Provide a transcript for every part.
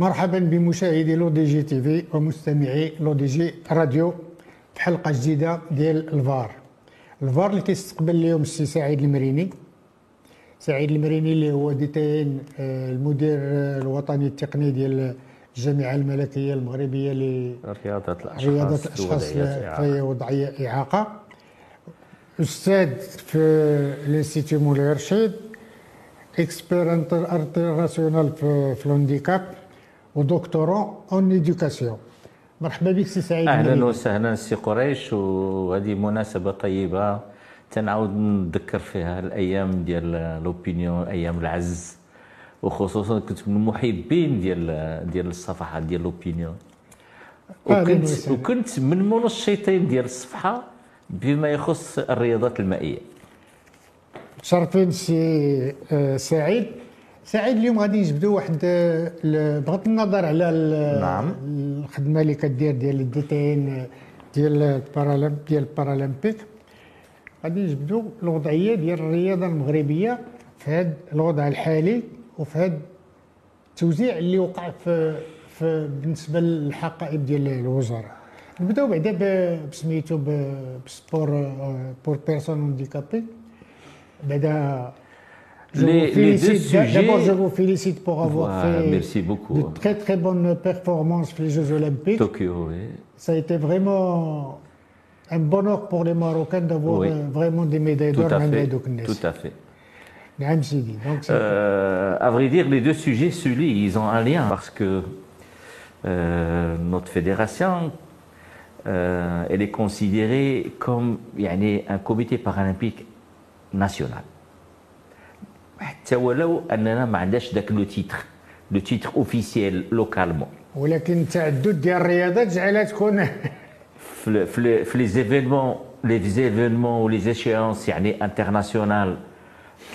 مرحبا بمشاهدي لو دي جي تي في ومستمعي لو دي جي راديو في حلقة جديدة ديال الفار. الفار اللي كيستقبل اليوم السي سعيد المريني. سعيد المريني اللي هو ديتين آه، المدير الوطني التقني ديال الجامعة الملكية المغربية لرياضه الأشخاص رياضة الأشخاص في وضعية إعاقة. أستاذ في الانستيتيو مولاي رشيد اكسبير انترناسيونال في, الهانديكاب. ودكتوراه اون ايديوكاسيون مرحبا بك سي سعيد أهلا وسهلا سي قريش وهذه مناسبه طيبه تنعاود نذكر فيها الأيام ديال لوبينيون أيام العز وخصوصا كنت من المحبين ديال ديال الصفحات ديال لوبينيون وكنت وكنت من منشطين ديال الصفحه بما يخص الرياضات المائيه شرفين سي سعيد سعيد اليوم غادي نجبدوا واحد بغض النظر على نعم. الخدمة اللي كدير ديال الديتين ديال البارالمب ديال البارالمبيك. غادي نجبدوا الوضعية ديال الرياضة المغربية في هذا الوضع الحالي وفي هذا التوزيع اللي وقع في, في بالنسبة للحقائب ديال الوزاره نبدأو بعدا بسميتو بسبور بور بيرسون هانديكابي. بعدا Je les, vous félicite. D'abord, je vous félicite pour avoir voilà, fait merci beaucoup. de très très bonnes performances pour les Jeux Olympiques. Tokyo, oui. Ça a été vraiment un bonheur pour les Marocains d'avoir oui. vraiment des médailles d'or, médailles de Tout à fait. Donc, euh, à vrai dire, les deux sujets se lient, ils ont un lien parce que euh, notre fédération, euh, elle est considérée comme yani, un comité paralympique national. حتى ولو اننا ما عندناش ذاك لو تيتر لو تيتر اوفيسيال لوكالمون ولكن التعدد ديال الرياضات جعلها تكون في في في لي زيفينمون لي زيفينمون ولي échéances يعني internationales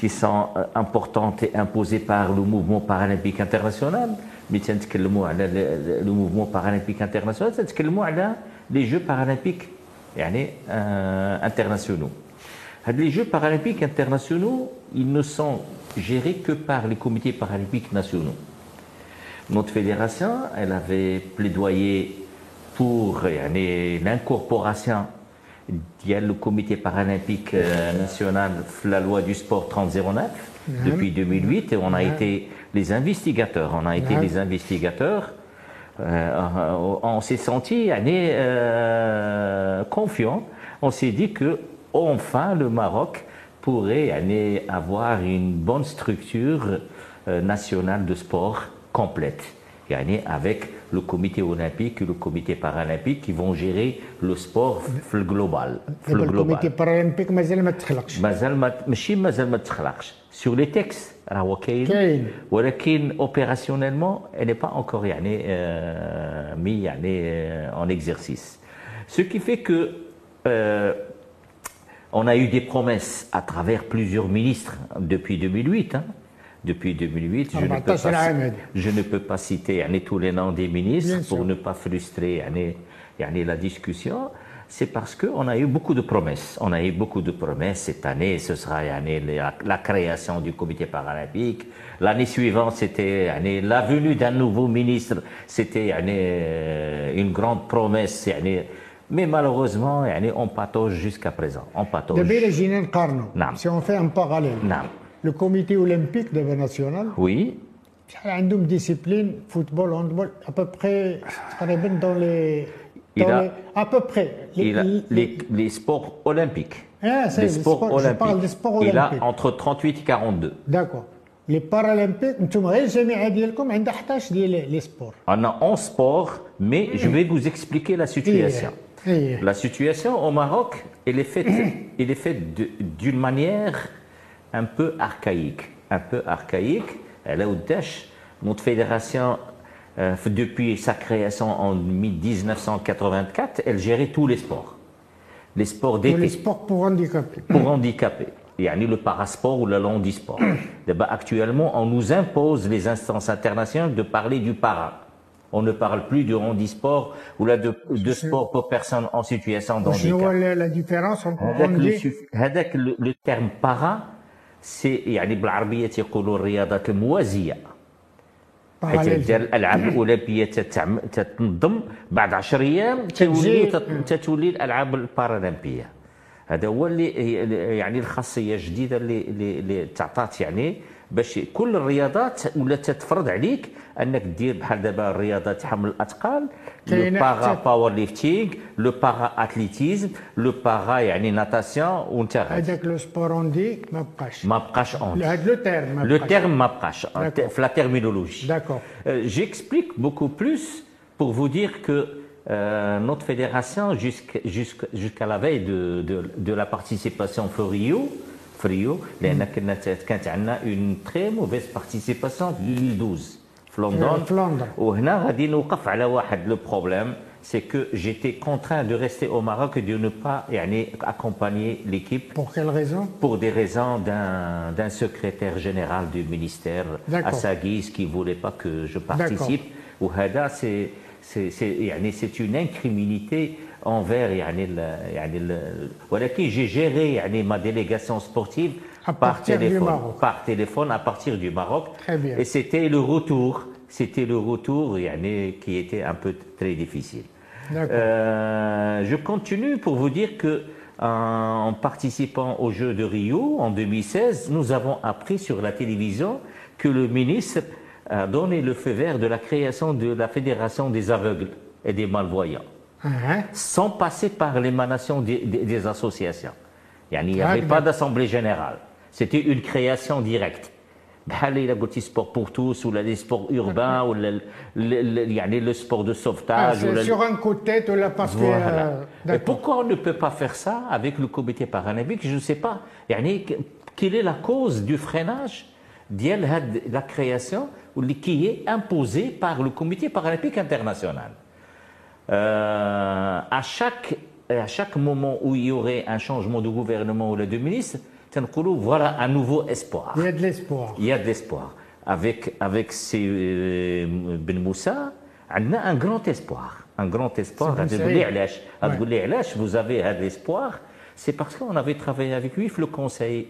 qui sont importantes et imposées par le mouvement paralympique international ملي تنتكلموا على لو موفمون بارالمبيك انترناسيونال تنتكلموا على لي جو بارالمبيك يعني انترناسيونال Les Jeux paralympiques internationaux, ils ne sont gérés que par les comités paralympiques nationaux. Notre fédération, elle avait plaidoyé pour l'incorporation du comité paralympique euh, national la loi du sport 3009 depuis 2008 et on a été les investigateurs. On a été les investigateurs. Euh, on s'est senti euh, confiants. On s'est dit que enfin le Maroc pourrait aller avoir une bonne structure euh, nationale de sport complète. avec le comité olympique et le comité paralympique qui vont gérer le sport global. Le comité paralympique مازال ما تخلقش. مازال ما ماشي مازال ما تخلقش. Sur les textes راهو كاين ولكن opérationnellement elle n'est pas encore يعني euh, mis يعني euh, en exercice. Ce qui fait que euh, on a eu des promesses à travers plusieurs ministres depuis 2008. Hein. Depuis 2008, je ne, peux pas, je ne, peux pas, citer tous les noms des ministres pour ne pas frustrer la discussion. C'est parce qu'on a eu beaucoup de promesses. On a eu beaucoup de promesses cette année. Ce sera la, création du comité paralympique. L'année suivante, c'était la venue d'un nouveau ministre. C'était euh, une grande promesse. Mais malheureusement, on patauge jusqu'à présent. On patauge. Si on fait un parallèle, le comité olympique de national, oui. il a une discipline, football, handball, à peu près, dans les. Dans a, les, à peu près. Les, il a les, les sports olympiques. Ah, les, sports, sports olympiques. Je parle des sports olympiques. Il a entre 38 et 42. D'accord. Les paralympiques, انتم غير الجامعه ديالكم عندها 11 ديال les sports. On a 11 sports, mais je vais vous expliquer la situation. la situation au Maroc, elle est faite, elle est faite d'une manière un peu archaïque. Un peu archaïque. Est au Notre fédération, euh, depuis sa création en 1984, elle gérait tous les sports. Les sports d'été. Les sports pour handicapés. Pour handicapés. Il y a le parasport ou le landisport. Actuellement, on nous impose les instances internationales de parler du para. On ne parle plus du handisport ou là de, de sport pour personnes en situation de handicap. Je vois la différence entre هذاك le, le terme para c'est يعني بالعربية يقولوا الرياضات الموازية حيت ديال الالعاب الاولمبيه تتنظم بعد 10 أيام تولي تت- تتولي الالعاب البارالمبيه هذا هو اللي يعني الخاصيه الجديده اللي اللي, اللي تعطات يعني باش كل الرياضات ولا تتفرض عليك انك دير بحال دابا الرياضات حمل الاثقال لو كاينة باغا حتى- باور ليفتينغ لو باغا اتليتيزم لو باغا يعني ناتاسيون وانت غادي هذاك لو سبوروندي ما بقاش ما بقاش اون هذا لو تيرم ما لو بقاش. terme ما بقاش D'accord. في la terminologie D'accord. Euh, J'explique beaucoup plus pour vous dire que euh, notre fédération, jusqu'à jusqu'à- jusqu'à la veille de, de, de la participation Frio, Frio لأن كنا كانت عندنا une très mauvaise participation في 2012 في لندن في لندن. وهنا غادي نوقف على واحد لو بروبليم c'est que j'étais contraint de rester au Maroc et de ne pas يعني, accompagner l'équipe Pour quelle raison pour des raisons d'un d'un secrétaire général du ministère à D'accord. sa guise qui ne voulait pas que je participe. Ou Hada, c'est c'est- c'est- يعني c'est une incriminité envers يعني ال يعني ال ولكن j'ai géré يعني ma délégation sportive À par téléphone, par téléphone à partir du Maroc. Et c'était le retour, c'était le retour yani, qui était un peu très difficile. Euh, je continue pour vous dire que en participant aux Jeux de Rio en 2016, nous avons appris sur la télévision que le ministre a donné le feu vert de la création de la Fédération des aveugles et des malvoyants, sans passer par l'émanation des, associations. Il n'y avait pas d'assemblée générale. C'était une création directe. بحال الا قلتي سبور بور توس ولا لي سبور urbains ولا ال- ال- ال- يعني le sport de Ah, sauvetage c'est ولا sur un coup de tête ou là parce que. voilà. euh, Et D'accord. pourquoi on ne peut pas faire ça avec le comité paralympique Je ne sais pas. يعني que- quelle est la cause du freinage ديال هاد la création واللي qui est imposée par le comité paralympique international Euh, à chaque à chaque moment où il y aurait un changement de gouvernement ou de ministre تنقولوا voilà un nouveau espoir. Il y a de l'espoir. Il y a de l'espoir. Avec, avec ces, euh, Ben Moussa, on a un grand espoir. Un grand espoir. Vous avez un espoir. C'est parce qu'on avait travaillé avec lui, le conseil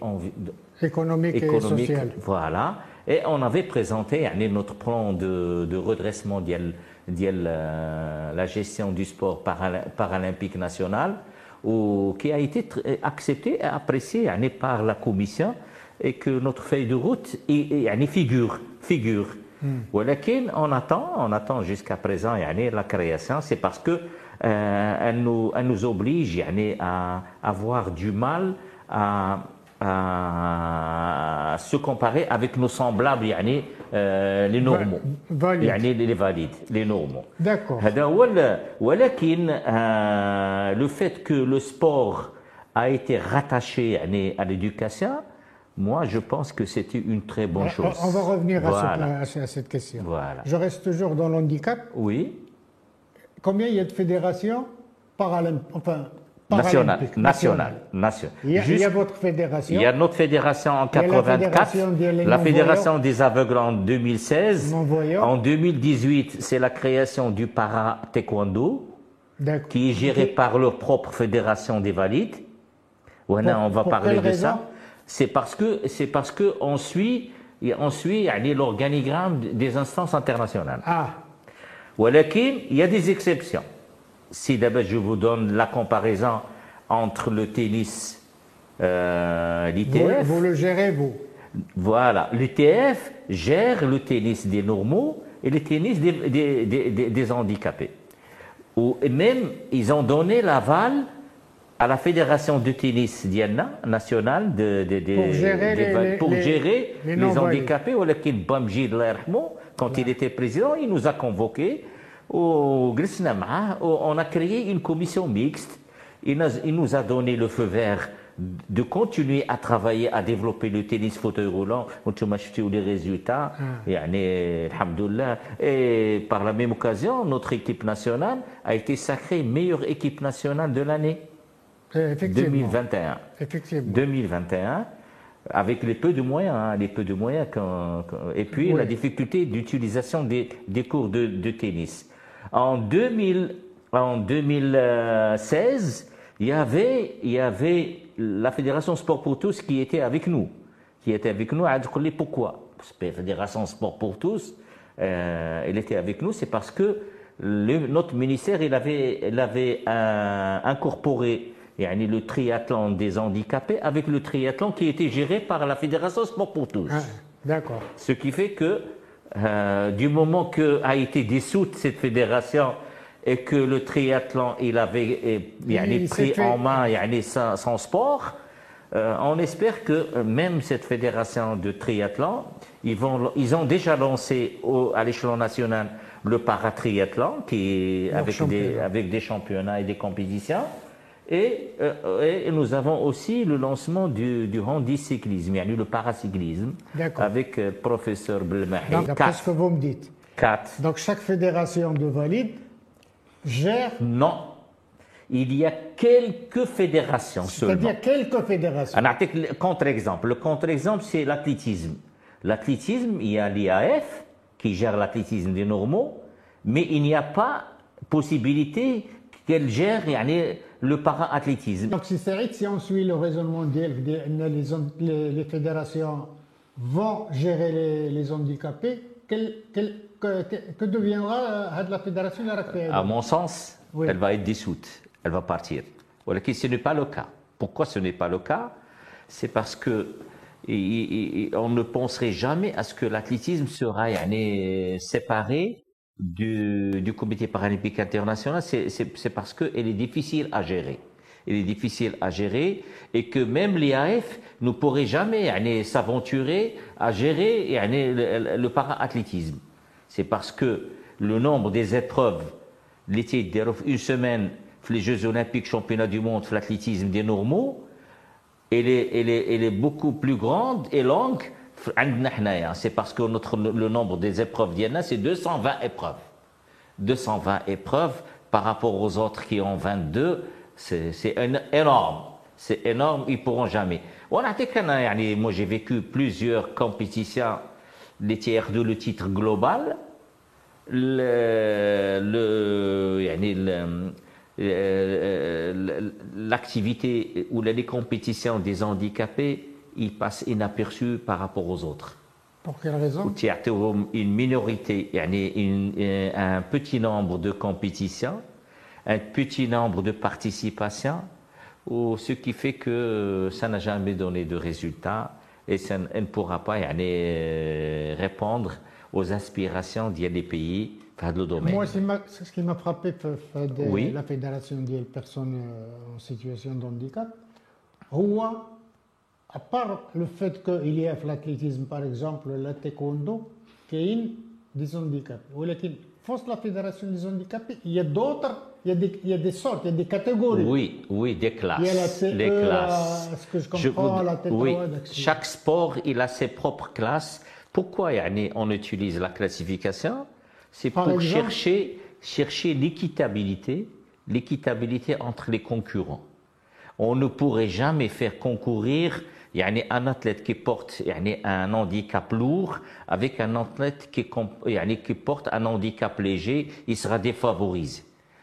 économique, et social. Voilà. Et on avait présenté notre plan de, de redressement de euh, la gestion du sport paralympique national ou, qui a été tr- accepté et apprécié يعني, par la commission et que notre feuille de route est- est- يعني, figure. figure. ولكن on attend, on attend jusqu'à présent يعني, la création, c'est parce que euh, elle, nous, elle nous oblige يعني, à avoir du mal à, à se comparer avec nos semblables يعني, euh, les normaux valides. يعني les valides les normaux D'accord. هذا هو ال- ولكن euh, le fait que le sport a été rattaché يعني, à l'éducation moi je pense que c'était une très bonne On- chose On va revenir à, ce- Voilà. à ce- à cette question. Voilà. Je reste toujours dans l'handicap. oui Combien il y a de fédérations paralympiques Enfin, National, national, national. Il, y a, Juste, il y a votre fédération. Il y a notre fédération en 84, la fédération, des aveugles en 2016. En 2018, c'est la création du para taekwondo, qui est géré par leur propre fédération des valides. On va parler de ça. C'est parce que c'est parce que on suit on suit l'organigramme des instances internationales. Ah. il y a des exceptions. Si d'abord je vous donne la comparaison entre le tennis, euh, l'ITF. Vous, le gérez, vous Voilà. L'ITF gère le tennis des normaux et le tennis des, des, handicapés. Ou même, ils ont donné l'aval à la fédération de tennis d'Iana, nationale, de, pour gérer les, pour les, gérer les, handicapés. Quand il était président, il nous a convoqués وجلسنا معاه, On a créé une commission mixte. Il nous, il nous a donné le feu vert de continuer à travailler, à développer le tennis fauteuil roulant. وانتم شفتوا les résultats. يعني, alhamdoulilah. Et par la même occasion, notre équipe nationale a été sacrée meilleure équipe nationale de l'année Euh, Effectivement. 2021. Effectivement. 2021, avec les peu de moyens, hein, les peu de moyens qu'on- qu'on- et puis Oui. la difficulté d'utilisation des, des cours de, de tennis. En, 2000, en 2016, il y, avait, il y avait la Fédération Sport pour tous qui était avec nous. Qui était avec nous. à pourquoi? La Fédération Sport pour tous, euh, il était avec nous, c'est parce que le- notre ministère, il avait, il avait euh, incorporé yani, le triathlon des handicapés avec le triathlon qui était géré par la Fédération Sport pour tous. Ah, D'accord. Ce qui fait que euh, du moment que a été dissoute cette fédération et que le triathlon il avait eh, yani, Il pris fait- en main son, son sport, euh, on espère que euh, même cette fédération de triathlon, ils, vont, ils ont déjà lancé au- à l'échelon national le paratriathlon qui est avec des, avec des championnats et des compétitions. Et, euh, et nous avons aussi le lancement du, du handicyclisme, yani le paracyclisme, avec euh, le professeur Belmahi. Donc, d'après ce que vous me dites. Quatre. Donc, chaque fédération de valides gère, Non. Il y a quelques fédérations seulement. c'est-à-dire quelques fédérations. Un contre-exemple. Le contre-exemple, c'est l'athlétisme. L'athlétisme, il y a l'IAF qui gère l'athlétisme des normaux, mais il n'y a pas possibilité qu'elle gère yani, le para-athlétisme. Donc c'est vrai que si on suit le raisonnement d'Elf, les, fédérations vont gérer les, les handicapés, quel, quel, que, que, deviendra euh, la fédération À mon sens, elle va être dissoute, elle va partir. Voilà, ce n'est pas le cas. Pourquoi ce n'est pas le cas? C'est parce que on ne penserait jamais à ce que l'athlétisme sera séparé du, du comité paralympique international. C'est- parce qu'elle est difficile à gérer. Elle est difficile à gérer et que même l'IAF ne pourrait jamais s'aventurer à gérer le, le- para-athlétisme. C'est parce que le nombre des épreuves, l'été, une semaine, les Jeux Olympiques, Championnat du monde, l'athlétisme des normaux, elle est, elle, est, elle est beaucoup plus grande et longue c'est parce que notre, le nombre des épreuves d'Yana, c'est 220 épreuves. 220 épreuves par rapport aux autres qui ont 22, c'est énorme. C'est énorme, ils pourront jamais. Moi, j'ai vécu plusieurs compétitions, les tiers de le titre global, euh, le, le, l'activité ou les compétitions des handicapés, il passe inaperçu par rapport aux autres. Pour quelle raison? Une minorité, euh, un petit nombre de compétitions, un petit nombre de participations, ce qui fait que ça n'a jamais donné de résultats et ça ne pourra pas euh, répondre aux aspirations des pays dans le domaine. Moi, c'est ce qui m'a frappé, oui. la Fédération des personnes euh, en situation de handicap à part le fait qu'il y a l'athlétisme, par exemple, le taekwondo, qui est des handicapés. Force la Fédération des handicapés, il y a d'autres, il, y a des sortes, il y a des catégories. Oui, oui, des classes. Il y a la classes. Euh, ce que je comprends, la oui, Chaque sport, il a ses propres classes. Pourquoi yani, on utilise la classification? C'est pour chercher, chercher l'équitabilité, l'équitabilité entre les concurrents. On ne pourrait jamais faire concourir yani, un athlète qui porte yani, un handicap lourd avec un athlète qui, comp- yani, qui porte un handicap léger, il sera défavorisé.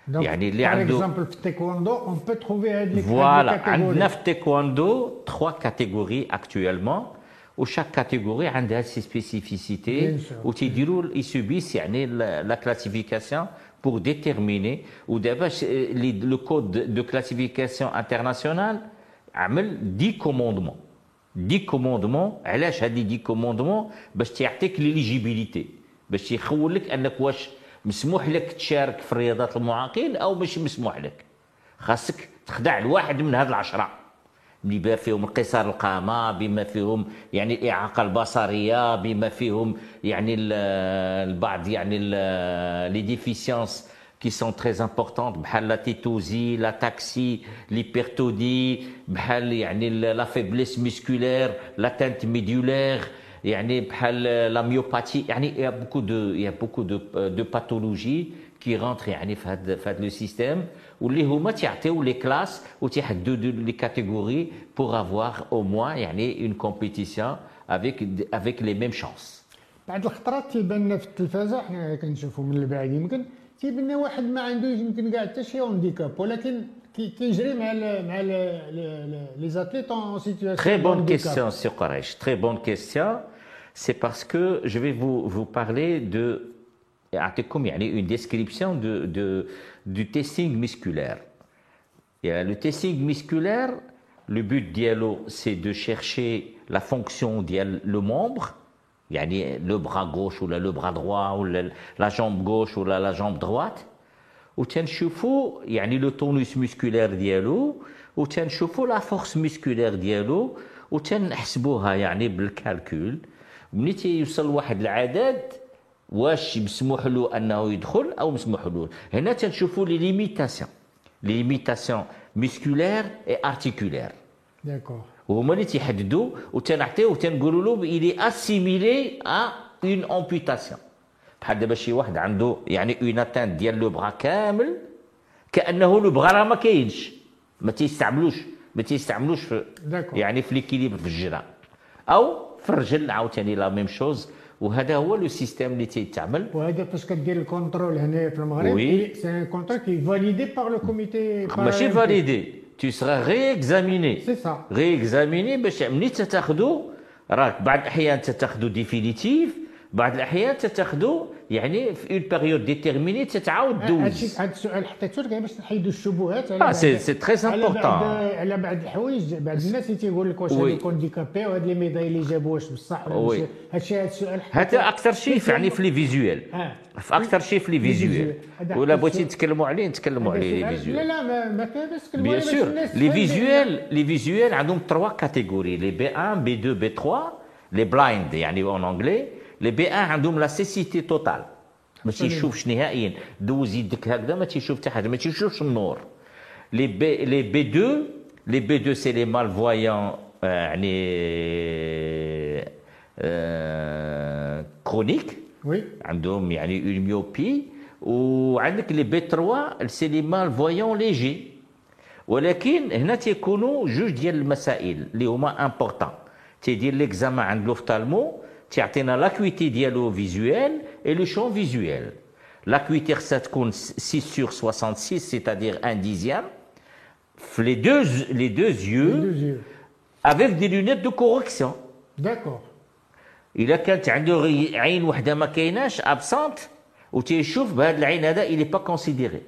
Donc, يعني اللي par عنده- exemple في taekwondo on peut trouver هاد les Voilà, هاد les عندنا catégories. في taekwondo trois catégories actuellement où chaque catégorie a ses spécificités Bien sûr. où تيديروا ils subissent يعني la, la classification pour déterminer ودابا ش- les- le code de, de classification international عمل 10 commandements 10 commandements علاش هذه 10 commandements باش تعطيك ليليجيبيليتي باش يخول لك أنك واش مسموح لك تشارك في الرياضات المعاقين أو مش مسموح لك. خاصك تخدع الواحد من هاد العشرة. بما فيهم انقصار القامة بما فيهم يعني الإعاقة البصرية بما فيهم يعني ال- البعض يعني لي ديفيسيونس qui sont très importantes بحال la tétosie, la taxie, l'hypertonie بحال يعني ال- la faiblesse musculaire, l'atteinte médulaire يعني بحال la myopathie يعني il y a beaucoup de il y a beaucoup de de pathologies qui rentrent يعني في هذا في هذا لو سيستيم واللي هما تيعطيو لي كلاس وتيحددوا لي كاتيجوري pour avoir au moins يعني une compétition avec avec les mêmes chances بعد الخطرات تيبان لنا في التلفازه حنا كنشوفوا من البعيد يمكن تيبان لنا واحد ما عندوش يمكن كاع حتى شي هانديكاب ولكن كي- كيجري مع ال مع لي زاتليت اون سيتياسيون Très bonne question, Sir Koresh. Très bonne question. c'est parce que je vais vous, vous parler de comme une description de, de, du testing musculaire. Le testing musculaire, le but dialogue, c'est de chercher la fonction le membre, le bras gauche ou le bras droit ou la jambe gauche ou la jambe droite. وتنشوفوا يعني le tonus musculaire ديالو وتنشوفوا la force musculaire ديالو وتنحسبوها يعني بالكالكول ملي تيوصل واحد العدد واش مسموح له انه يدخل او مسموح له هنا تنشوفوا لي ليميتاسيون لي ليميتاسيون musculaire et articulaire D'accord. وهما اللي تيحددوا وتنعطيوه وتنقولوا له est assimilé à une amputation. بحال دابا شي واحد عنده يعني اون اتانت ديال لو بغا كامل كأنه لو بغا راه ما كاينش. ما تيستعملوش ما تيستعملوش في يعني في ليكيليبر في الجرا. أو في الرجل عاوتاني لا ميم شوز وهذا هو لو سيستيم اللي تيتعمل. وهذا فاش كدير الكونترول هنا في المغرب. وي سي ان كونترول كي فاليدي بار لو كوميتي ماشي فاليدي تيسغى غيكزاميني سي سا غيكزاميني باش ملي تتاخذو راك بعض الأحيان تتاخذو ديفينيتيف بعض الاحيان تتاخذوا يعني في اون بيريود ديتيرميني تتعاود دوز هذا السؤال حطيته لك باش نحيدوا الشبهات على اه سي سي تري امبورطون على بعض الحوايج بعض الناس تيقول لك واش هذو كونديكابي وهاد لي ميداي اللي جابوا واش بصح ولا هذا الشيء هذا السؤال هذا اكثر شيء يعني في لي فيزيوال في اكثر شيء في لي فيزيوال ولا بغيتي نتكلموا عليه نتكلموا عليه لي فيزيوال لا لا ما كاينش بيان سور لي فيزيوال لي فيزيوال عندهم تروا كاتيجوري لي بي 1 بي 2 بي 3 لي بلايند يعني اون انجلي لي بي 1 عندهم لا سيسيتي توتال ما تيشوفش نهائيا. دوز يدك هكذا ما تيشوف حتى حاجة. ما تيشوفش النور. لي بي لي بي 2 لي بي 2 سي لي مال فويون يعني كرونيك وي عندهم يعني اون ميوبي وعندك لي بي 3 سي لي مال فويون ليجي ولكن هنا تيكونوا جوج ديال المسائل اللي هما امبورطون تيدير ليكزامان عند لوفتالمو تعطينا لاكويتي ديالو فيزوال اي لو شون فيزوال لاكويتي خصها تكون 6 sur 66 c'est-à-dire un dixième في les deux les deux yeux avec des lunettes de correction d'accord الا كانت عنده عين وحده ما كايناش ابسونت وتيشوف بهذا العين هذا il est pas considéré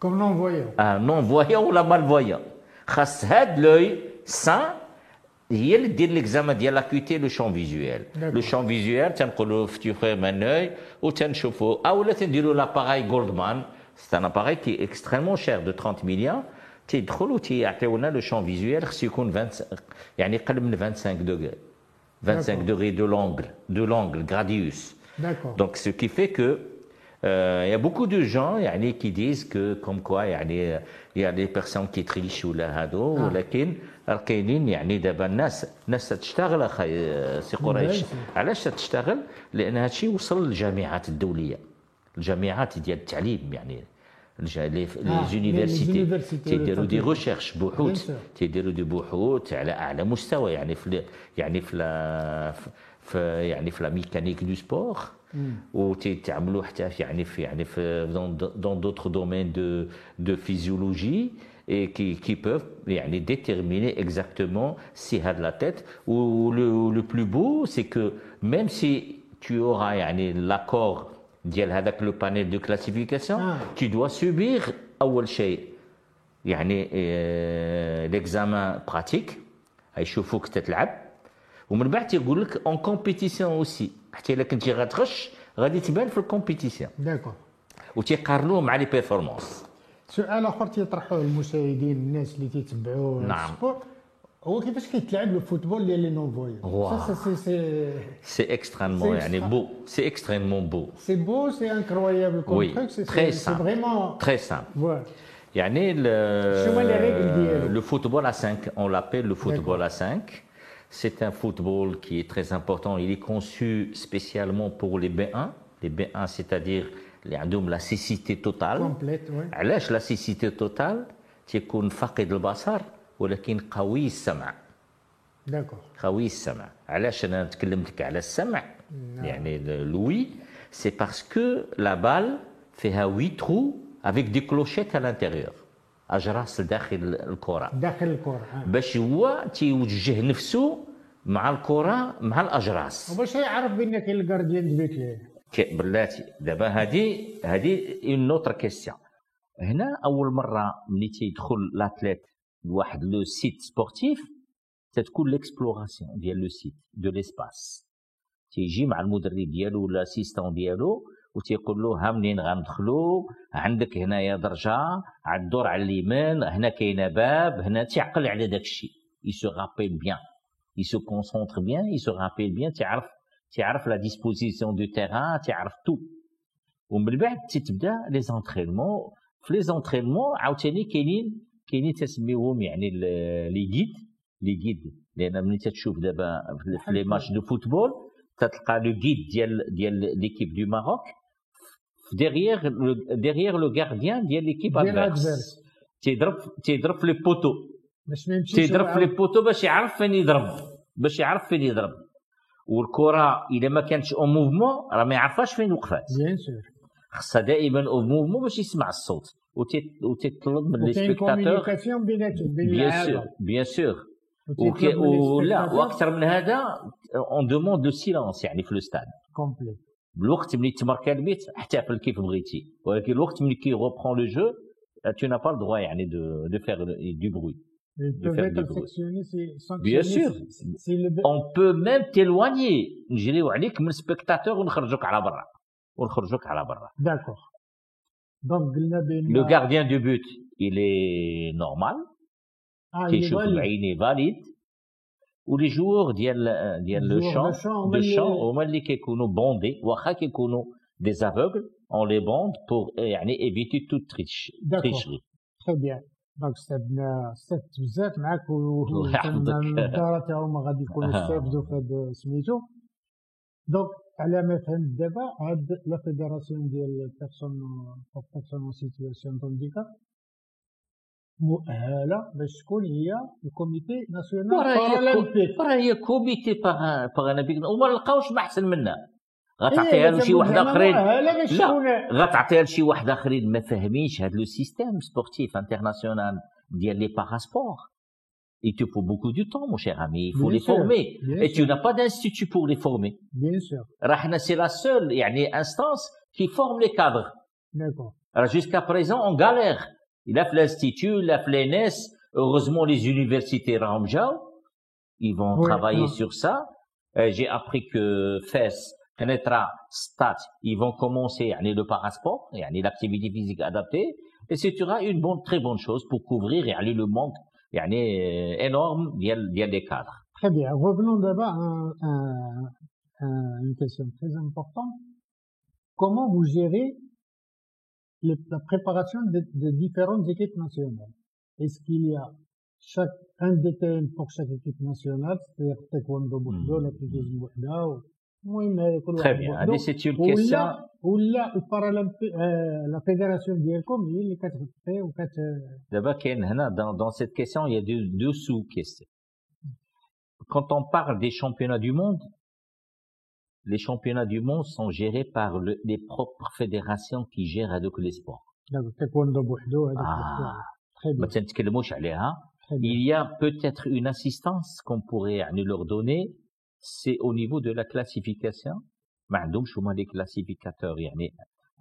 comme non voyant ah non voyant ولا mal voyant خاص هاد لوي سان هي اللي دير ليكزامان ديال لاكويتي لو شون فيزوال لو شون فيزوال تنقولوا فتوخي من اوي وتنشوفوا اولا تنديروا لاباراي جولدمان سي ان اباراي كي اكستريمون شير دو 30 مليون تيدخل وتيعطيونا لو شون فيزوال خصو يكون 20 يعني قل من 25 دوغري 25 degrés de l'angle, de l'angle gradius. D'accord. Donc, ce qui fait que euh, il y a beaucoup de gens يعني, qui disent que comme quoi يعني, il y a des personnes qui trichent ولا هادو ah. ولكن كاينين يعني دابا الناس الناس تشتغل أخي سي قريش. علاش تشتغل؟ لأن هادشي وصل للجامعات الدولية. الجامعات ديال التعليم يعني. لي زونيفرسيتي تيديروا دي ريشيرش بحوث. تيديروا دي بحوث على أعلى مستوى يعني في يعني في في يعني في لا ميكانيك دو سبور وتيتعملوا حتى في يعني في يعني في دون دوتر دومين دو دو فيزيولوجي et qui, qui peuvent يعني, déterminer exactement si a de la tête. Ou le, le plus beau, c'est que même si tu auras l'accord ديال هذاك لو بانيل دو كلاسيفيكاسيون آه. tu dois subir اول شيء يعني ليكزامان براتيك غيشوفوك تتلعب ومن بعد تيقول لك اون كومبيتيسيون اوسي حتى الا كنتي غتغش غادي تبان في الكومبيتيسيون داكور وتيقارنوه مع لي بيرفورمانس سؤال اخر تيطرحوه المشاهدين الناس اللي تيتبعوا نعم السبور هو كيفاش كيتلعب لو فوتبول ديال لي نون فويون سي سي اكستريمون يعني بو سي اكستريمون بو سي بو سي انكرويابل كوم تروك سي تري سامبل فريمون تري سامبل يعني le football à 5 on l'appelle le football à 5 c'est un football qui est très important il est conçu spécialement pour les B1 les B1 c'est-à-dire اللي عندهم لا سيسيتي توتال علاش لا سيسيتي توتال تيكون فاقد البصر ولكن قوي السمع. داكور قوي السمع. علاش أنا تكلمت لك على السمع؟ نعم. يعني لوي سي باسكو لا بال فيها وي ترو افيك دي كلوشيت على الانتيريور أجراس داخل الكرة. داخل الكرة باش هو تيوجه نفسه مع الكرة مع الأجراس. وباش يعرف بان كاين الكارديان دو بيت بلاتي. دابا هادي هادي اون اوتر كيستيون هنا أول مرة ملي تيدخل لاتليت لواحد لو سيت سبورتيف تتكون ليكسبلوراسيون ديال لو سيت دو ليسباس تيجي مع المدرب ديالو ولا الاسيستون ديالو وتيقول له ها منين غندخلوا عندك هنايا درجة؟ عاد الدور على اليمين هنا كاينة باب هنا تيعقل على داك الشيء il se rappelle bien. Il se concentre bien il se تعرف لا ديسبوزيسيون دو تيران تعرف تو ومن بعد تتبدا لي زونترينمون في لي زونترينمون عاوتاني كاينين كاينين تسميوهم يعني لي جيد لي جيد لأن ملي تتشوف دابا في- لي ماتش دو فوتبول تتلقى لو جيد ديال ديال ليكيب دو ماروك ديغيير ديغيير لو غارديان ديال ليكيب ادفيرس تيضرب تيضرب في لي بوتو باش ما يمشيش تيضرب في لي بوتو باش يعرف فين يضرب. باش يعرف فين يضرب. والكره إذا ما كانتش اون موفمون راه ما يعرفهاش فين وقفات. بيان سور خصها دائما اون موفمون باش يسمع الصوت وتطلب من لي سبيكتاتور بيناتهم بين بيان سور بيان سور ولا وأكثر من هذا اون دوموند لو سيلونس يعني في لو ستاد كومبلي بالوقت ملي تماركا البيت احتفل كيف بغيتي. ولكن الوقت ملي كي روبرون لو جو tu n'as pas le droit يعني de, de faire du bruit. Ils peuvent faire être du bruit. sanctionnés, c'est Bien sanctionné sûr. si- si le On peut même t'éloigner نجريو عليك من السبكتاتور ونخرجوك على برا ونخرجوك على برا. D'accord. Donc, قلنا بان Le gardien du but, il est normal, ah, il est كيشوف valide. بعيني فاليد ولي جوور ديال ديال لو Joueurs شون de champ, on دو va شون les- هما اللي كيكونوا بوندي واخا كيكونوا دي افوغل اون لي بوند بور يعني ايفيتي تو تريش D'accord. تريشري Très bien. دونك استفدنا استفدت بزاف معاك. الدارة تاعهم غادي يكونوا آه. استافدوا في هذا سميتو دونك على ما فهمت دابا هاد لا فيدراسيون ديال بيرسون بيرسون اون سيتواسيون دونديكاب مؤهلة باش تكون هي الكوميتي ناسيونال بارالمبيك راه هي كوميتي بارالمبيك وما نلقاوش ما احسن منها إيه، غتعطيها لشي واحد اخرين مؤهله باش لا. تكون غتعطيها لشي واحد اخرين ما فاهمينش هذا لو سيستيم سبورتيف انترناسيونال ديال لي باراسبور Il te faut beaucoup de temps, mon cher ami. Il faut Bien les sûr, former. bien Et tu sûr. n'as pas d'institut pour les former. Bien sûr, Rahna, c'est la seule يعني, instance qui forme les cadres. d'accord. Alors, jusqu'à présent, on galère. Il a fait l'institut, il a fait l'ENS. Heureusement, les universités Ramjao, ils vont Oui, travailler ah. sur ça. Euh, J'ai appris que FES, pénétra stat, ils vont commencer à yani, le parasport, yani, l'activité physique adaptée, et c'est une bonne, très bonne chose pour couvrir et aller le manque yani, euh, énorme des cadres. Très bien. Revenons d'abord à, à, à, une question très importante. Comment vous gérez la préparation des différentes équipes nationales? Est-ce qu'il y a chaque, un DTN pour chaque équipe nationale, c'est-à-dire Taekwondo hmm. Bordeaux, la Toulouse Bordeaux, المهم هذا كل Très واحد bien. بوحدو. Allez, c'est une question. ولا ولا البارالمبي آه لا فيدراسيون ديالكم هي اللي كتغطي وكت D'abord, Ken, Hana, dans, dans cette question, il y a deux, deux sous-questions. Quand on parle des championnats du monde, les championnats du monde sont gérés par le- les propres fédérations qui gèrent avec les sports. داك التايكوندو بوحدو هذاك Ah. très ما bien تنتكلموش عليها. très bien Il y a peut-être une assistance qu'on pourrait يعني, leur donner, c'est au niveau de la classification. ما عندهمش هما les classificateurs يعني,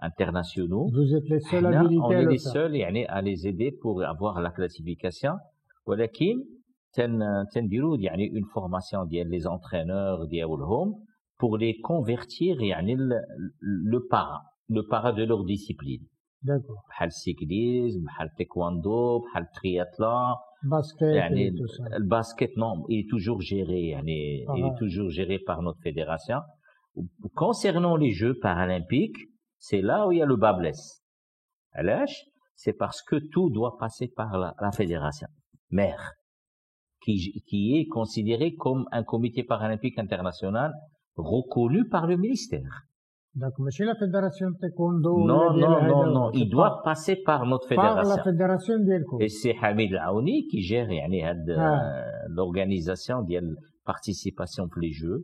internationaux. vous êtes les seuls احنا habilités on à est le les faire seuls يعني à les aider pour avoir la classification ولكن تن تنديروا يعني une formation ديال les entraîneurs ديالهم pour les convertir يعني le, le para le para de leur discipline d'accord بحال السيكليزم بحال التايكواندو بحال الترياتلون basket يعني et tout ça. le basket non il est toujours géré يعني il Ah. est toujours géré par notre fédération concernant les jeux paralympiques c'est là où il y a le bas blesse علاش c'est parce que tout doit passer par la, la fédération mère qui, qui est considéré comme un comité paralympique international reconnu par le ministère Donc, ماشي لا فيدراسيون تايكوندو non ولا non ديال non هذا، non c'est il doit passer par notre par la fédération fédération ديالكم Et c'est Hamid Aouni qui gère يعني, هاد, Ah. euh, l'organisation de la participation pour les Jeux.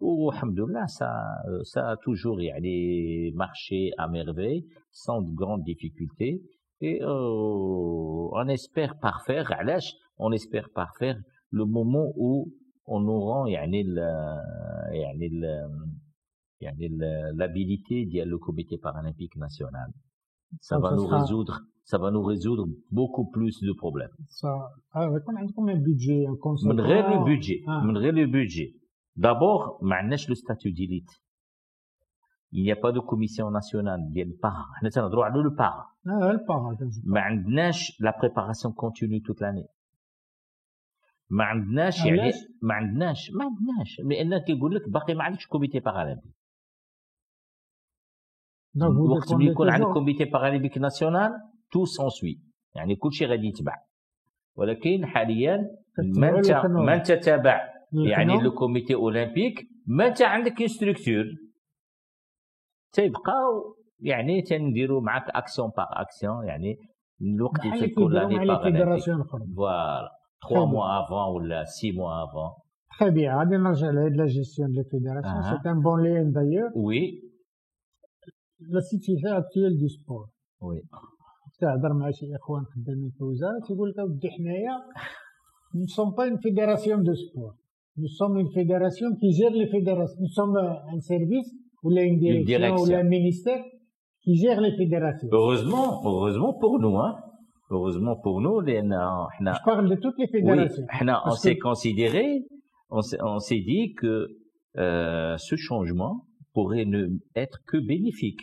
Ou, alhamdoulilah, ça, euh, ça a toujours يعني, marché à merveille, sans de grandes difficultés. Et euh, on espère parfaire, علاش on espère parfaire le moment où on nous rend يعني ال يعني ال يعني ال- l'habilité ديال le comité paralympique national ça Donc, va ce nous sera- résoudre ça va nous résoudre beaucoup plus de problèmes Ça, ah, يكون عندكم un budget conséquent. من غير le budget Ah. من غير le budget d'abord ما عندناش le statut d'élite il n'y a pas de commission nationale ديال البارا حنا تنهضروا على le para Ah, elle part. ما عندناش la préparation continue toute l'année ما عندناش علاش؟ يعني ما عندناش ما عندناش لان كيقول لك باقي ما عندكش كوميتي بارالمبي الوقت اللي يكون عندك كوميتي بارالمبيك ناسيونال تو سون سوي يعني كل شيء غادي يتبع ولكن حاليا ما انت. ما انت تابع يعني. لو كوميتي اولمبيك ما انت عندك ستركتور تيبقاو يعني تنديروا معك اكسيون باغ اكسيون يعني الوقت اللي تكون لاني الاخرى فوالا 3 Très mois avant ولا 6 mois avant. تخي بيان غادي نرجع لهاد لا جيستيون دو فيدراسيون. سي ان بون لين دايور oui. لا سيتياسيون اكتويل دو سبور oui تهضر مع شي اخوان خدامين في الوزاره تيقول لك اودي حنايا نو سوم با اون فيدراسيون دو سبور نو سوم اون فيدراسيون كي جير لي فيدراسيون نو سوم ان سيرفيس ولا اون ديريكسيون direction. ولا ان مينيستير كي جير لي فيدراسيون heureusement heureusement pour nous hein heureusement pour nous لان احنا Je parle de toutes les oui fédérations. احنا on Parce s'est que- considéré on s'est on s'est dit que euh, ce changement pourrait ne être que bénéfique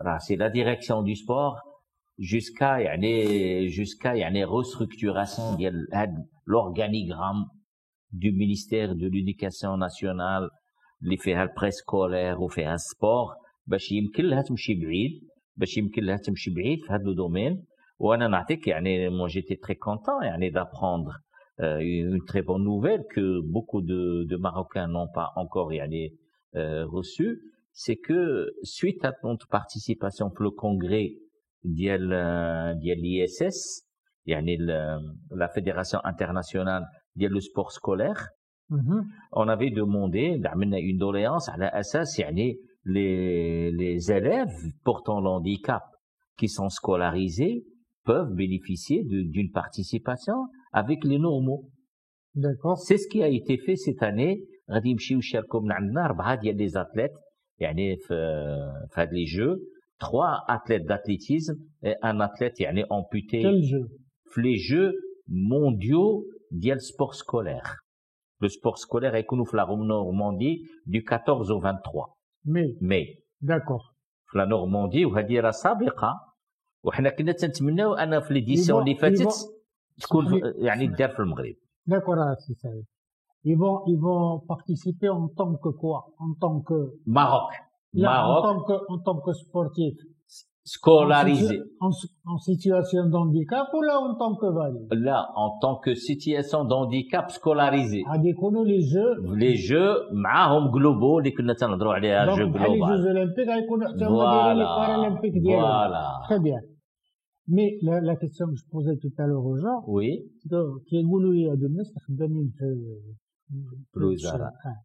راه سي la direction du sport jusqu'à يعني jusqu'à يعني restructuration ديال هاد l'organigramme du ministère de l'éducation nationale اللي فيها البريسكولير وفيها السبور باش يمكن لها تمشي بعيد باش يمكن لها تمشي بعيد في هذا لو دومين وانا نعطيك يعني moi j'étais très content يعني d'apprendre euh, une très bonne nouvelle que beaucoup de, de Marocains n'ont pas encore يعني euh, reçu c'est que suite à notre participation pour le congrès ديال euh, ديال l'ISS يعني ال- la fédération internationale ديال le sport scolaire Mhm. on avait demandé عملنا une doléance على اساس يعني les les élèves portant le handicap qui sont scolarisés peuvent bénéficier de- d'une participation avec les normaux D'accord. c'est ce qui a été fait cette année غادي يمشيو يشاركوا من عندنا اربعه ديال لي زاتليت يعني في في هاد لي جو trois athlètes d'athlétisme et un athlète يعني amputé Quel jeu في les jeux mondiaux ديال sport scolaire le sport scolaire يكونوا في la Normandie du 14 au 23 Mais, ماي d'accord. في لا نورماندي وهذه راه سابقه وحنا كنا تنتمناو انا في ليديسيون يبغى- اللي فاتت يبغى- تكون في- اسمح لي- يعني اسمح- دار في المغرب D'accord, ah, c'est ça. Ils vont, ils vont participer en tant que quoi En tant que, Maroc là, en Maroc tant que, en tant que sportif. En, scolarisé situ- en, en situation de handicap ou là en tant que valide là en tant que situation de handicap scolarisé غادي يكونوا les jeux les jeux معاهم globaux اللي كنا تنهضروا عليها دونك جو بحال لي global جوز اولمبيك غيكونوا حتى هما دايرين لي voilà بارالمبيك ديالهم voilà Très bien. Mais la, la question que je posais tout à l'heure aux gens, oui c'est que كيقولوا لي هادو الناس خدامين في في الوزارة. آه.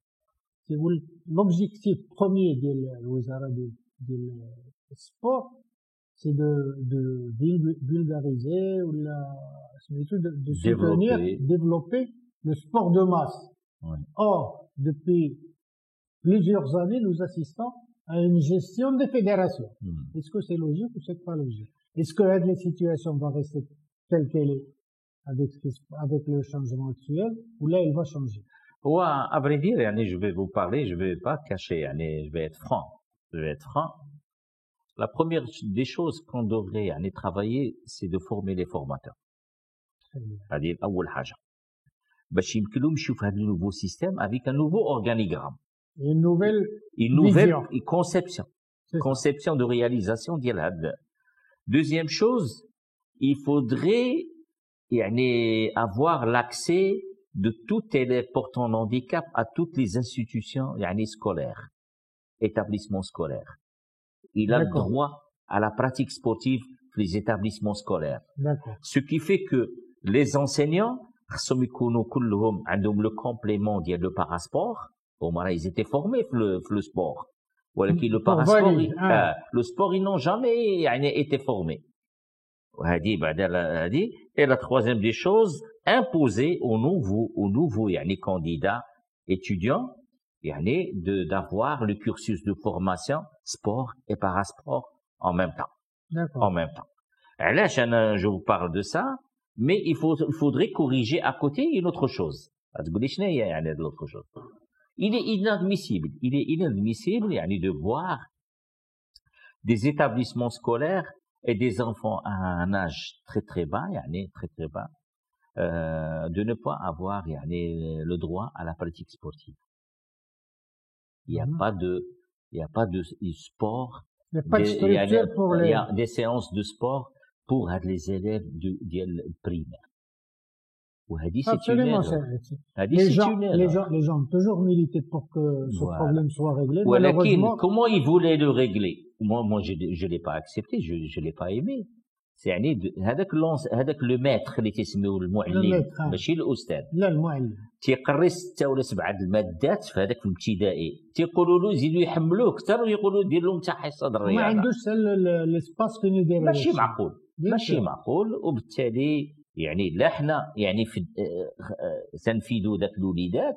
كيقول l'objectif premier ديال الوزارة ديال ديال السبور سي دو دو vulgariser ولا سميتو de, de soutenir, Développer. développer le sport de masse. Oui. Or, depuis plusieurs années, nous assistons à une gestion des fédérations. Hmm. Est-ce que c'est logique ou c'est pas logique Est-ce que la situation va rester telle qu'elle est avec, ce qui se- avec le changement actuel ou là elle va changer هو à vrai dire يعني je vais vous parler je vais pas cacher يعني je vais être franc je vais être franc la première des choses qu'on devrait يعني travailler c'est de former les formateurs Très bien. هذه اول حاجه باش يمكن لهم يمشيو في هذا النوفو سيستيم avec un nouveau organigramme Une nouvelle, une nouvelle Vision. conception c'est ça. conception de réalisation ديال هذا deuxième chose il faudrait يعني avoir l'accès de tout élève portant handicap à toutes les institutions scolaires, établissements scolaires. Il a le droit à la pratique sportive dans les établissements scolaires. Ce qui fait que les enseignants, le complément le parasport, au moins ils étaient formés le, sport. le parasport, euh, le sport, ils n'ont jamais été formés وهذه بعد هذه et la troisième des choses imposer aux nouveaux aux nouveaux يعني candidats étudiants يعني de d'avoir le cursus de formation sport et parasport en même temps en D'accord. même temps. علاش انا je vous parle de ça mais il faut il faudrait corriger à côté une autre chose تقول لي شنو هي يعني هاد l'autre chose il est inadmissible il est inadmissible يعني de voir des établissements scolaires et des enfants à un âge très très bas, yani, très très bas, euh, de ne pas avoir yani, le droit à la pratique sportive. Il n'y ah. a pas de, a pas de sport. Il n'y a pas de, pour les... Il y a des séances de sport pour les élèves du, du primaire. وهذه c'est- هذه les gens, les erreur. gens, les gens ont toujours milité pour que ce Voilà. problème soit réglé. ولكن comment ils voulaient le régler Moi, moi, je je l'ai pas accepté, je je l'ai pas aimé. يعني هذاك لونس هذاك لو ماتر اللي تسميوه المعلم. ماشي الاستاذ لا المعلم تيقري ستة ولا سبعة المادات في هذاك الابتدائي تيقولوا له يزيدوا يحملوه أكثر ويقولوا دير لهم حتى حصه د ما الرياضه عندوش ليسباس فين يدير ماشي. معقول ماشي. معقول وبالتالي يعني لا إحنا يعني في آه، تنفيذوا ذاك الوليدات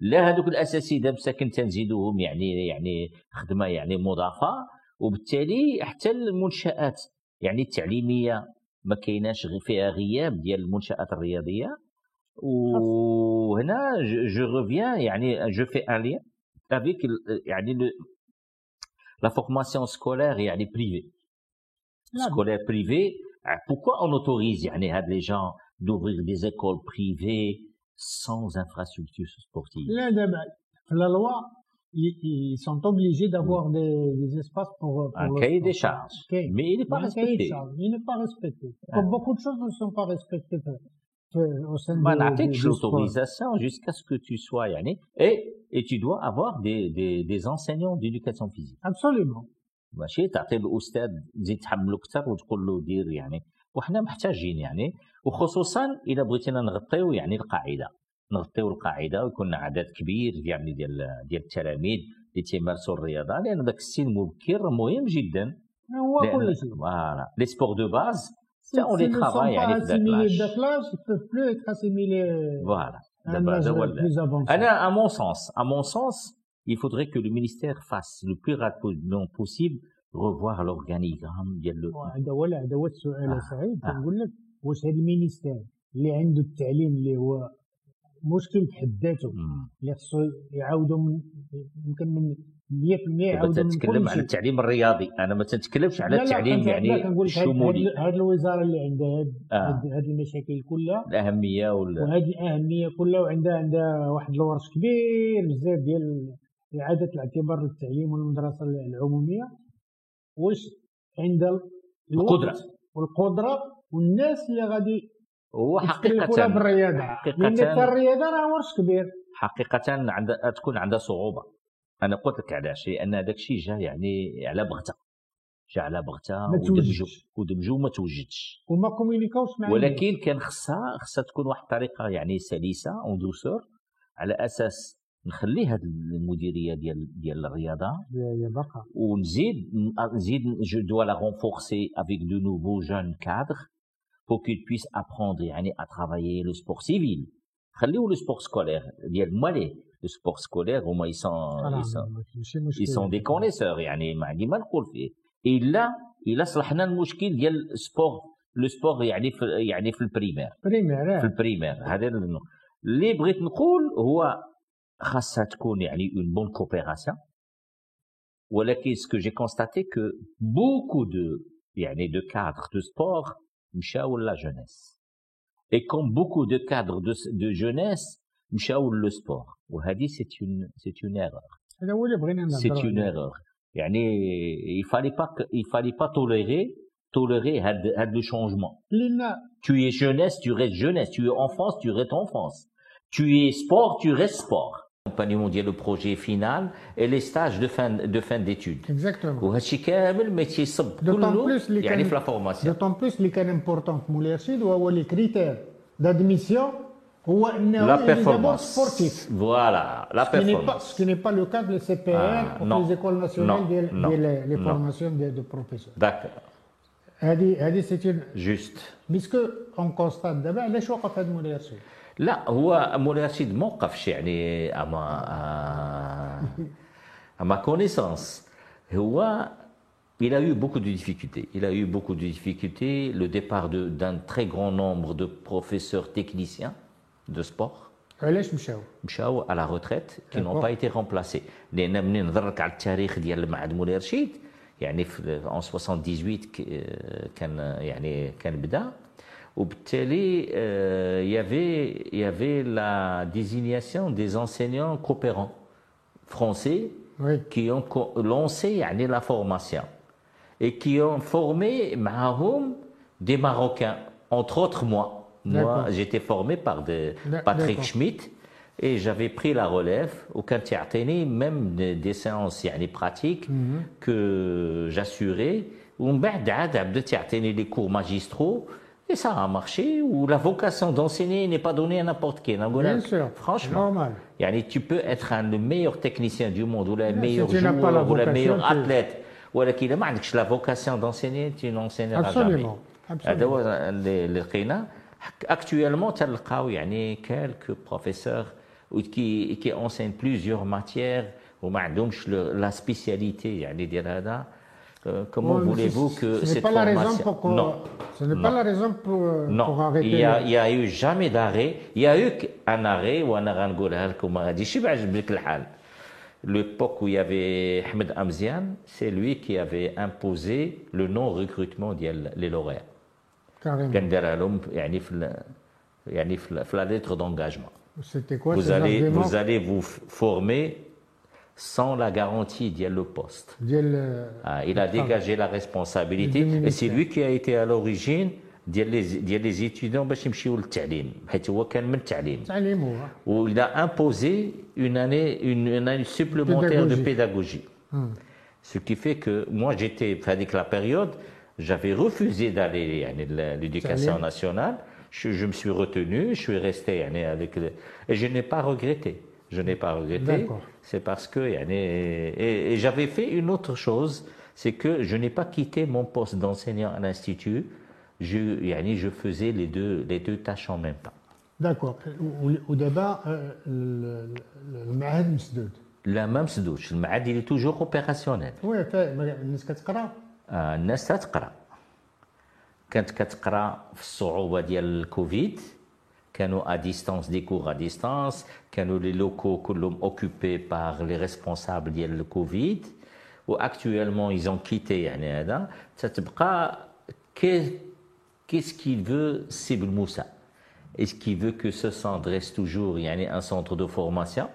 لا هذوك الاساتذه مساكن تنزيدوهم يعني يعني خدمة يعني مضافة وبالتالي حتى المنشآت يعني التعليمية ما كايناش فيها غياب ديال المنشآت الرياضية. وهنا جو ريفيان يعني جو في ان لien ال- يعني la formation scolaire يعني لا scolaire privé, hein, Hein? Pourquoi on autorise les gens d'ouvrir des écoles privées sans infrastructure sportive La loi, ils, sont obligés d'avoir mm. des, espaces pour, pour un cahier des charges. Mais il n'est pas, pas respecté. Il n'est pas respecté. Hein? Beaucoup de choses ne sont pas respectées. Euh, euh, au sein de, l'autorisation jusqu'à ce que tu sois, Yannick, et, tu dois avoir des enseignants d'éducation physique. Absolument. ماشي؟ تعطي الأستاذ تزيد تحمله أكثر وتقول له دير يعني. وحنا محتاجين يعني. وخصوصا إذا بغيتينا نغطيو يعني القاعدة. نغطيو القاعدة ويكون عدد كبير يعني ديال ديال التلاميذ اللي تيمارسوا الرياضة لأن ذاك السن المبكر مهم جدا. هو كل شيء. فوالا. لي سبور دو باز ne sont travaille pas يعني في ذاك plus être assimilés. فوالا. دابا هذا هو. أنا à mon sens à mon sens il faudrait que le ministère fasse le plus rapidement possible revoir l'organigramme ديال le هذا هو لا، هذا هو السؤال آه، سعيد آه. كنقول لك واش هذا المينيستير اللي عنده التعليم اللي هو مشكل بحد ذاته. اللي خصو يعاودوا من يمكن من 100% دابا يعاودوا من تتكلم كل على التعليم الرياضي أنا ما تنتكلمش على لا، التعليم لا، يعني الشمولي هاد الوزارة اللي عندها هاد آه. المشاكل كلها الأهمية وال... وهذه الأهمية كلها وعندها عندها واحد الورش كبير بزاف ديال إعادة الاعتبار للتعليم والمدرسة العمومية واش عند القدرة. والقدرة والناس اللي غادي هو حقيقة بالرياضة حقيقة الرياضة راه ورش كبير. حقيقة عند تكون عندها صعوبة. أنا قلت لك علاش لأن هذاك الشيء جا يعني على بغتة. جا على بغتة ودمجوا ودمجوا وما توجدش. وما كومينيكاوش مع ولكن كان خصها خصها تكون واحد الطريقة يعني سلسة اون دوسور على أساس نخلي هذه المديرية ديال ديال الرياضة ونزيد نزيد je dois la renforcer avec de nouveaux jeunes cadres pour qu'ils puissent apprendre يعني à travailler le sport civil. خليو le sport scolaire ديال مواليه le sport scolaire هما ils sont des connaisseurs يعني ما عندي ما نقول فيه. إلا إلا صلحنا المشكل ديال السبور لو سبور يعني في يعني في البريمير بريمير في آه. البريمير هذا ال- اللي بغيت نقول هو خاصها تكون يعني اون بون كوبيراسيون ولكن سكو جي كونستاتي كو بوكو دو يعني دو كادر دو سبور مشاو لا جونيس اي كوم بوكو دو كادر دو دو جونيس مشاو لو سبور وهذه سي اون سي اون ايرور هذا هو اللي بغينا c'est نهضروا une عليه. erreur. يعني il fallait pas que- il fallait pas tolérer tolérer had, had le changement. لان Tu es jeunesse, tu restes jeunesse. Tu es enfance, tu restes enfance. Tu es sport, tu restes sport. L'accompagnement ديال le projet final et les stages de fin de fin d'études. اكزاكتومون وهادشي كامل ما تيصب دوطون كله بلوس اللي يعني كان في لا فورماسيون دوطون بلوس اللي كان امبورطون في مولاي رشيد وهو لي كريتير دادميسيون هو انه La il est d'abord performance. sportif Voilà, la Ce qui n'est pas, performance. ce qui n'est pas le cas de CPR Ah, ou non. les écoles nationales Non, ديال non, ديال les non. formations de, de professeurs. D'accord, هذه هذه سيت اون juste. بيسكو اون كونستات دابا علاش وقف هذا مولاي رشيد؟ لا هو مولاي رشيد ما وقفش يعني اما à ma connaissance هو il a eu beaucoup de difficultés. Il a eu beaucoup de difficultés. Le départ de- d'un très grand nombre de professeurs techniciens de sport علاش مشاو؟ مشاو à la retraite qui n'ont D'accord. pas été remplacés لان منين نظرك على التاريخ ديال المعهد مولاي رشيد يعني في en 78 ك- كان يعني كان بدا Obteli, euh, il y avait, il y avait la désignation des enseignants coopérants français qui ont lancé la formation et qui ont formé des Marocains, entre autres moi. Moi, j'étais formé par Patrick Schmitt et j'avais pris la relève au Kantiarteni, même des, séances yani, pratiques mhm. que j'assurais. Ou Abdel les cours magistraux. Et ça a marché, où la vocation d'enseigner n'est pas donnée à n'importe qui. Bien sûr, franchement, normal. Yani, tu peux être un, le meilleur technicien du monde, ou le meilleur joueur, ou le meilleur athlète. Ou alors qu'il a la vocation d'enseigner, tu n'enseigneras absolument, jamais. Absolument. Ah, actuellement, tu as quelques professeurs qui, qui enseignent plusieurs matières, ou la spécialité, yani, Euh, comment Bon, voulez-vous ce- que ce n'est cette pas la raison formation pour qu'on- non Ce n'est pas Non. la raison pour, euh, non, pour arrêter. il y, a, le- il y a eu jamais d'arrêt. Il y a eu un arrêt وانا غنقولها لكم ما غاديش يعجب لك الحال. L'époque où il y avait Ahmed Amzian, c'est lui qui avait imposé le non-recrutement ديال les lauréats. Carrément. كان دارها لهم يعني في ال- يعني في ال- في la lettre d'engagement. C'était quoi Vous ces allez arguments vous allez vous f- former sans la garantie ديال le poste. ديال euh, Ah, il a dégagé la responsabilité Du et c'est ministère. lui qui a été à l'origine ديال les ديال les étudiants باش يمشيو للتعليم حيت هو كان من التعليم التعليم هو où il a imposé une année une, une année supplémentaire de Pédagogie. pédagogie ce qui fait que moi j'étais avec la période j'avais refusé d'aller يعني ل- l'éducation تعليم. nationale je, je me suis retenu je suis resté يعني avec le- et je n'ai pas regretté je n'ai pas regretté D'accord. c'est parce que يعني, et, et j'avais fait une autre chose c'est que je n'ai pas quitté mon poste d'enseignant à l'institut je, يعني, je faisais les deux, les deux tâches en même temps داكور و- ودابا آه، ال- ال- المعهد مسدود لا ما مسدوش المعهد اللي توجور اوبيراسيونيل وي فا- ما- الناس كتقرا آه، الناس تتقرا كانت كتقرا في الصعوبه ديال الكوفيد كانوا ا ديستانس دي كور ا ديستانس كانوا لي لوكو كلهم اوكوبي بار لي ريسبونسابل ديال الكوفيد واكtuellement ils ont quitté يعني هذا تتبقى كي qu'est-ce qu'il veut سي بالموسى est-ce qu'il veut que ce centre reste toujours يعني un centre de formation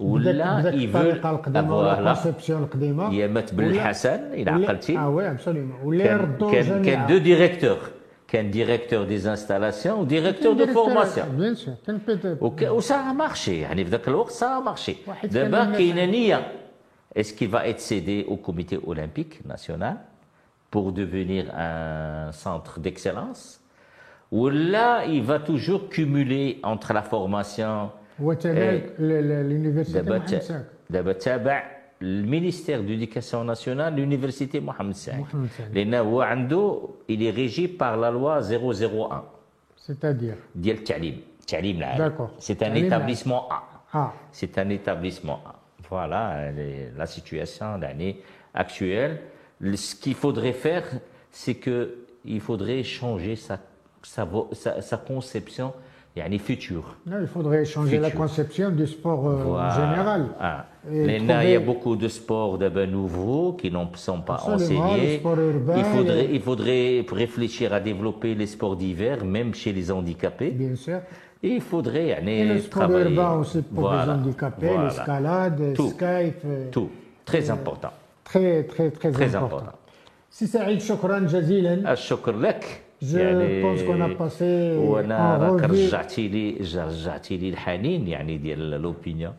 ولا بداك il veut الطريقه القديمه ولا voilà. الكونسيبسيون القديمه يا مات بن ولا- الحسن الى ولا- عقلتي اه وي ابسوليومون ولا كان يردوا كان كان جميعا دو ديريكتور qu'un directeur des installations ou directeur de formation. Ou ça a marché. Ça a marché. Est-ce qu'il va être cédé au comité olympique national pour devenir un centre d'excellence? Ou là, il va toujours cumuler entre la formation et l'université. D'abord, le ministère de l'Éducation nationale, l'université Mohamed Saïd. il est régi par la loi 001. C'est-à-dire? Diel D'accord. C'est un établissement A. Ah. C'est un établissement A. Voilà la situation l'année actuelle. Ce qu'il faudrait faire, c'est qu'il faudrait changer sa conception يعني future Non, il faudrait changer la Futur. conception du sport euh, en Voilà. général. Ah. Et Maintenant, il y a trouver- beaucoup de sports d'abord nouveaux qui n'en sont pas Absolument, enseignés. le sport urbain, il, faudrait, les- il faudrait réfléchir à développer les sports d'hiver, même chez les handicapés. Bien sûr. Et il faudrait Et aller le sport travailler. urbain aussi pour Voilà. les handicapés, Voilà. l'escalade, Tout. Skype. euh, Tout. Très important. Très, très, très, Très important. important. سي سعيد شكرا جزيلا الشكر لك Je pense qu'on a passé وانا en راك revue رجعتي لي رجعتي لي الحنين يعني ديال لوبينيون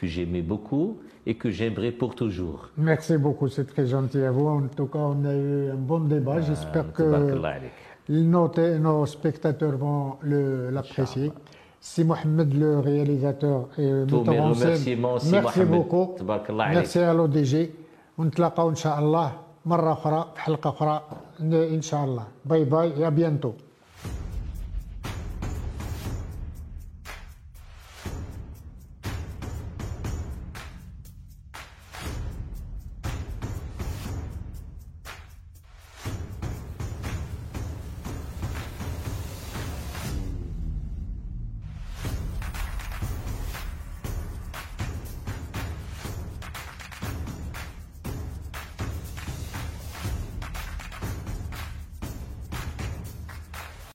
que j'aimais beaucoup et que j'aimerais pour toujours Merci beaucoup, c'est très gentil à vous. En tout cas, on a eu un bon débat. J'espère تبارك que الله عليك nos, te- nos spectateurs vont le- l'apprécier. Si Mohamed, le réalisateur et le Tous mes metteur en scène, remerciements, Si merci Mohamed. beaucoup. تبارك الله عليك. Merci à l'ODG. ونتلاقاو إن شاء الله مرة أخرى في حلقة أخرى incha allah. bye bye et à bientôt.